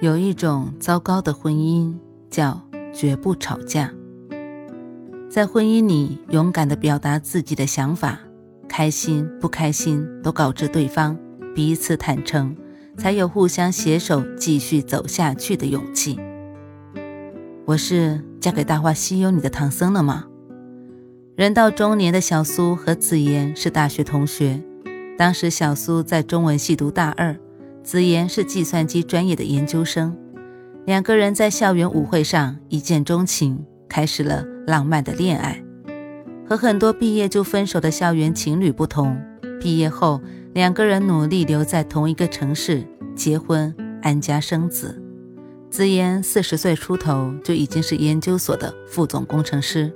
有一种糟糕的婚姻叫绝不吵架。在婚姻里，勇敢的表达自己的想法，开心不开心都告知对方，彼此坦诚，才有互相携手继续走下去的勇气。我是嫁给《大话西游》里的唐僧了吗？人到中年的小苏和子妍是大学同学，当时小苏在中文系读大二。子言是计算机专业的研究生，两个人在校园舞会上一见钟情，开始了浪漫的恋爱。和很多毕业就分手的校园情侣不同，毕业后两个人努力留在同一个城市，结婚安家生子。子言四十岁出头就已经是研究所的副总工程师，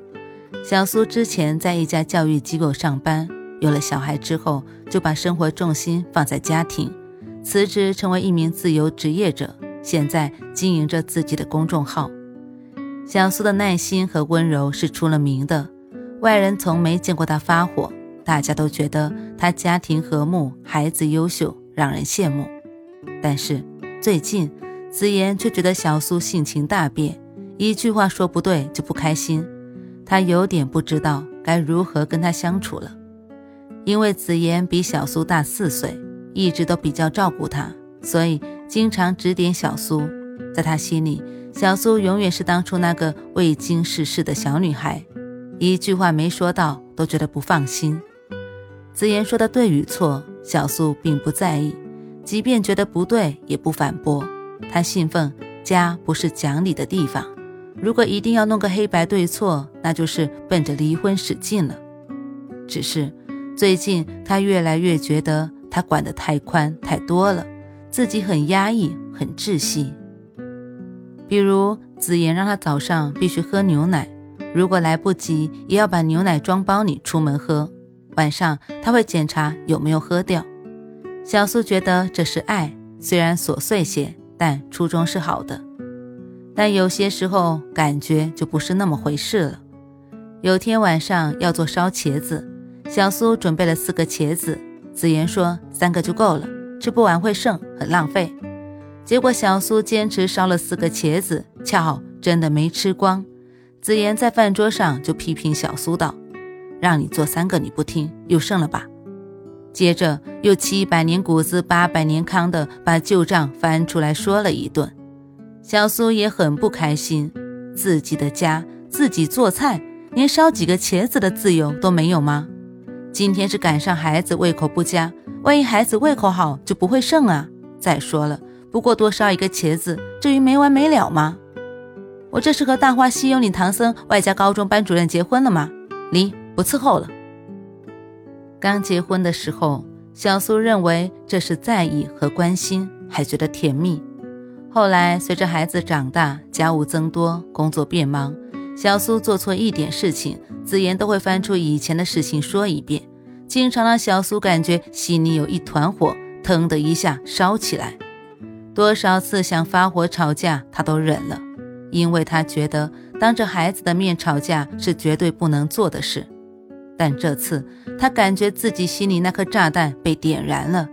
小苏之前在一家教育机构上班，有了小孩之后就把生活重心放在家庭。辞职成为一名自由职业者，现在经营着自己的公众号。小苏的耐心和温柔是出了名的，外人从没见过他发火，大家都觉得他家庭和睦，孩子优秀，让人羡慕。但是最近，子言却觉得小苏性情大变，一句话说不对就不开心，他有点不知道该如何跟他相处了。因为子言比小苏大四岁。一直都比较照顾他，所以经常指点小苏。在他心里，小苏永远是当初那个未经世事的小女孩，一句话没说到都觉得不放心。子言说的对与错，小苏并不在意，即便觉得不对也不反驳。他信奉家不是讲理的地方，如果一定要弄个黑白对错，那就是奔着离婚使劲了。只是最近他越来越觉得。他管得太宽太多了，自己很压抑，很窒息。比如子言让他早上必须喝牛奶，如果来不及，也要把牛奶装包里出门喝。晚上他会检查有没有喝掉。小苏觉得这是爱，虽然琐碎些，但初衷是好的。但有些时候感觉就不是那么回事了。有天晚上要做烧茄子，小苏准备了四个茄子。子言说：“三个就够了，吃不完会剩，很浪费。”结果小苏坚持烧了四个茄子，恰好真的没吃光。子言在饭桌上就批评小苏道：“让你做三个你不听，又剩了吧？”接着又七百年谷子八百年糠的把旧账翻出来说了一顿。小苏也很不开心，自己的家自己做菜，连烧几个茄子的自由都没有吗？今天是赶上孩子胃口不佳，万一孩子胃口好就不会剩啊。再说了，不过多烧一个茄子，至于没完没了吗？我这是和《大话西游》里唐僧外加高中班主任结婚了吗？离，不伺候了。刚结婚的时候，小苏认为这是在意和关心，还觉得甜蜜。后来随着孩子长大，家务增多，工作变忙。小苏做错一点事情，子言都会翻出以前的事情说一遍，经常让小苏感觉心里有一团火，腾的一下烧起来。多少次想发火吵架，他都忍了，因为他觉得当着孩子的面吵架是绝对不能做的事。但这次他感觉自己心里那颗炸弹被点燃了，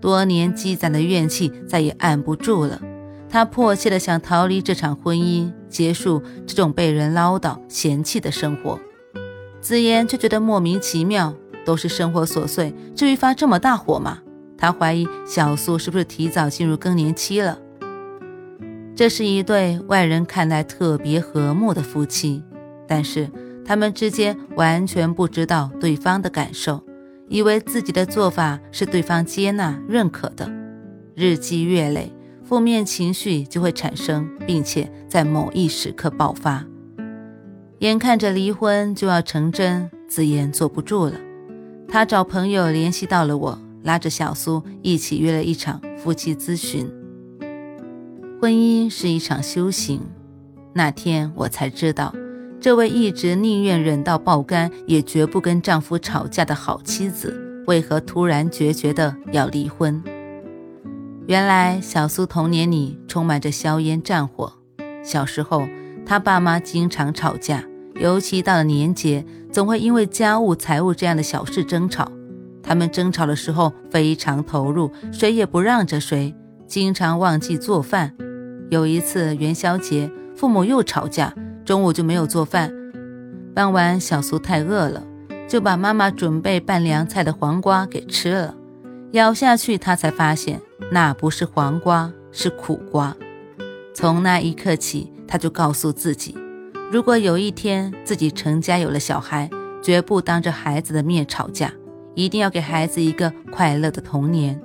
多年积攒的怨气再也按不住了。他迫切的想逃离这场婚姻，结束这种被人唠叨、嫌弃的生活。子言却觉得莫名其妙，都是生活琐碎，至于发这么大火吗？他怀疑小苏是不是提早进入更年期了。这是一对外人看来特别和睦的夫妻，但是他们之间完全不知道对方的感受，以为自己的做法是对方接纳、认可的，日积月累。负面情绪就会产生，并且在某一时刻爆发。眼看着离婚就要成真，子妍坐不住了，她找朋友联系到了我，拉着小苏一起约了一场夫妻咨询。婚姻是一场修行。那天我才知道，这位一直宁愿忍到爆肝也绝不跟丈夫吵架的好妻子，为何突然决绝的要离婚。原来小苏童年里充满着硝烟战火，小时候他爸妈经常吵架，尤其到了年节，总会因为家务、财务这样的小事争吵。他们争吵的时候非常投入，谁也不让着谁，经常忘记做饭。有一次元宵节。父母又吵架，中午就没有做饭。傍晚，小苏太饿了，就把妈妈准备拌凉菜的黄瓜给吃了。咬下去，他才发现那不是黄瓜，是苦瓜。从那一刻起，他就告诉自己，如果有一天自己成家有了小孩，绝不当着孩子的面吵架，一定要给孩子一个快乐的童年。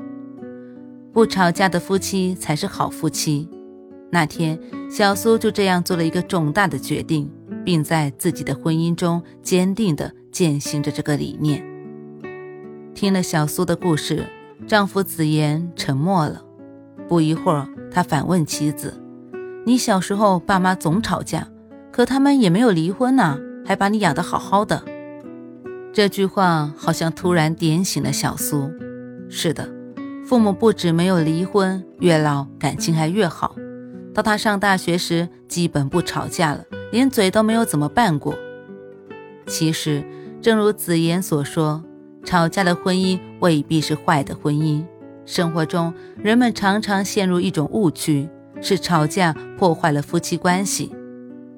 不吵架的夫妻才是好夫妻。那天，小苏就这样做了一个重大的决定，并在自己的婚姻中坚定地践行着这个理念。听了小苏的故事，丈夫子言沉默了。不一会儿，他反问妻子：“你小时候爸妈总吵架，可他们也没有离婚呢，还把你养得好好的。”这句话好像突然点醒了小苏。是的，父母不止没有离婚，越老感情还越好。到他上大学时，基本不吵架了，连嘴都没有怎么拌过。其实，正如子言所说，吵架的婚姻未必是坏的婚姻。生活中，人们常常陷入一种误区，是吵架破坏了夫妻关系。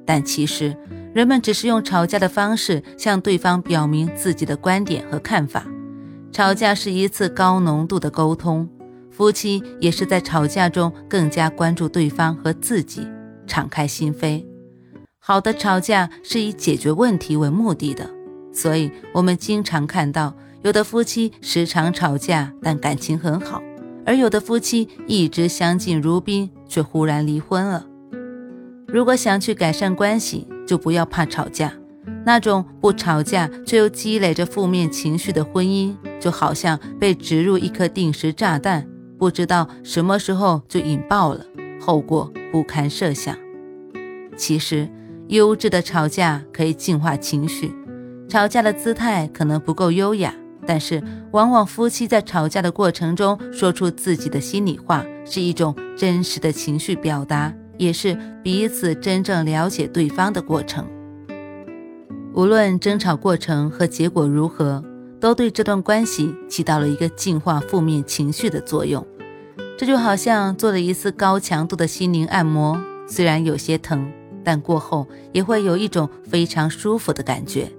但其实，人们只是用吵架的方式向对方表明自己的观点和看法。吵架是一次高浓度的沟通。夫妻也是在吵架中更加关注对方和自己，敞开心扉。好的吵架是以解决问题为目的的，所以我们经常看到有的夫妻时常吵架，但感情很好；而有的夫妻一直相敬如宾，却忽然离婚了。如果想去改善关系，就不要怕吵架。那种不吵架却又积累着负面情绪的婚姻，就好像被植入一颗定时炸弹。不知道什么时候就引爆了，后果不堪设想。其实，优质的吵架可以净化情绪。吵架的姿态可能不够优雅，但是往往夫妻在吵架的过程中说出自己的心里话，是一种真实的情绪表达，也是彼此真正了解对方的过程。无论争吵过程和结果如何，都对这段关系起到了一个净化负面情绪的作用。这就好像做了一次高强度的心灵按摩，虽然有些疼，但过后也会有一种非常舒服的感觉。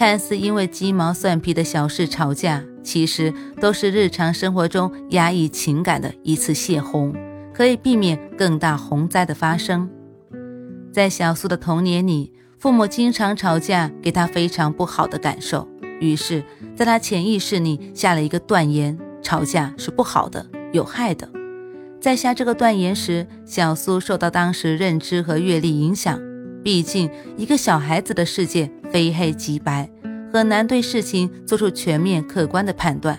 看似因为鸡毛蒜皮的小事吵架，其实都是日常生活中压抑情感的一次泄洪，可以避免更大洪灾的发生。在小苏的童年里，父母经常吵架，给他非常不好的感受，于是，在他潜意识里下了一个断言：吵架是不好的。有害的，在下这个断言时，小苏受到当时认知和阅历影响。毕竟，一个小孩子的世界非黑即白，很难对事情做出全面客观的判断。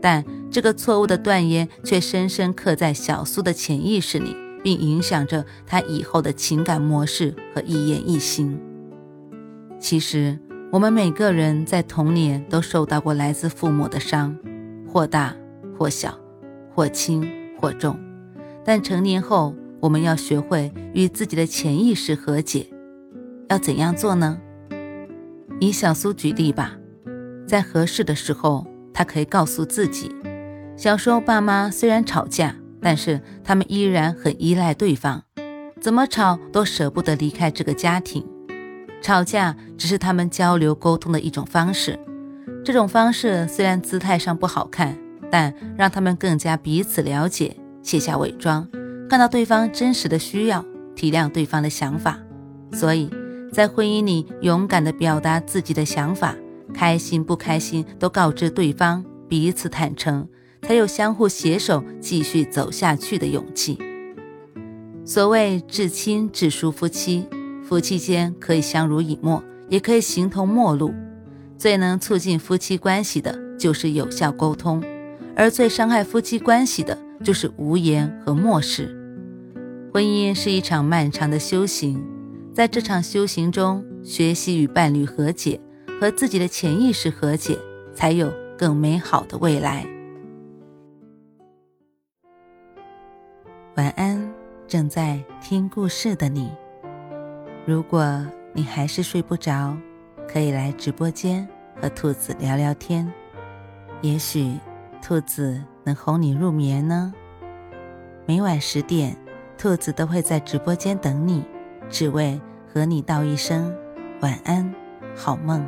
但这个错误的断言却深深刻在小苏的潜意识里，并影响着他以后的情感模式和一言一行。其实，我们每个人在童年都受到过来自父母的伤，或大或小。或轻或重，但成年后，我们要学会与自己的潜意识和解。要怎样做呢？以小苏举例吧，在合适的时候，他可以告诉自己：小时候爸妈虽然吵架，但是他们依然很依赖对方，怎么吵都舍不得离开这个家庭。吵架只是他们交流沟通的一种方式，这种方式虽然姿态上不好看。但让他们更加彼此了解，卸下伪装，看到对方真实的需要，体谅对方的想法。所以，在婚姻里勇敢地表达自己的想法，开心不开心都告知对方，彼此坦诚，才有相互携手继续走下去的勇气。所谓至亲至疏夫妻，夫妻间可以相濡以沫，也可以形同陌路。最能促进夫妻关系的，就是有效沟通。而最伤害夫妻关系的就是无言和漠视。婚姻是一场漫长的修行，在这场修行中，学习与伴侣和解，和自己的潜意识和解，才有更美好的未来。晚安，正在听故事的你。如果你还是睡不着，可以来直播间和兔子聊聊天，也许兔子能哄你入眠呢。每晚十点，兔子都会在直播间等你，只为和你道一声晚安，好梦。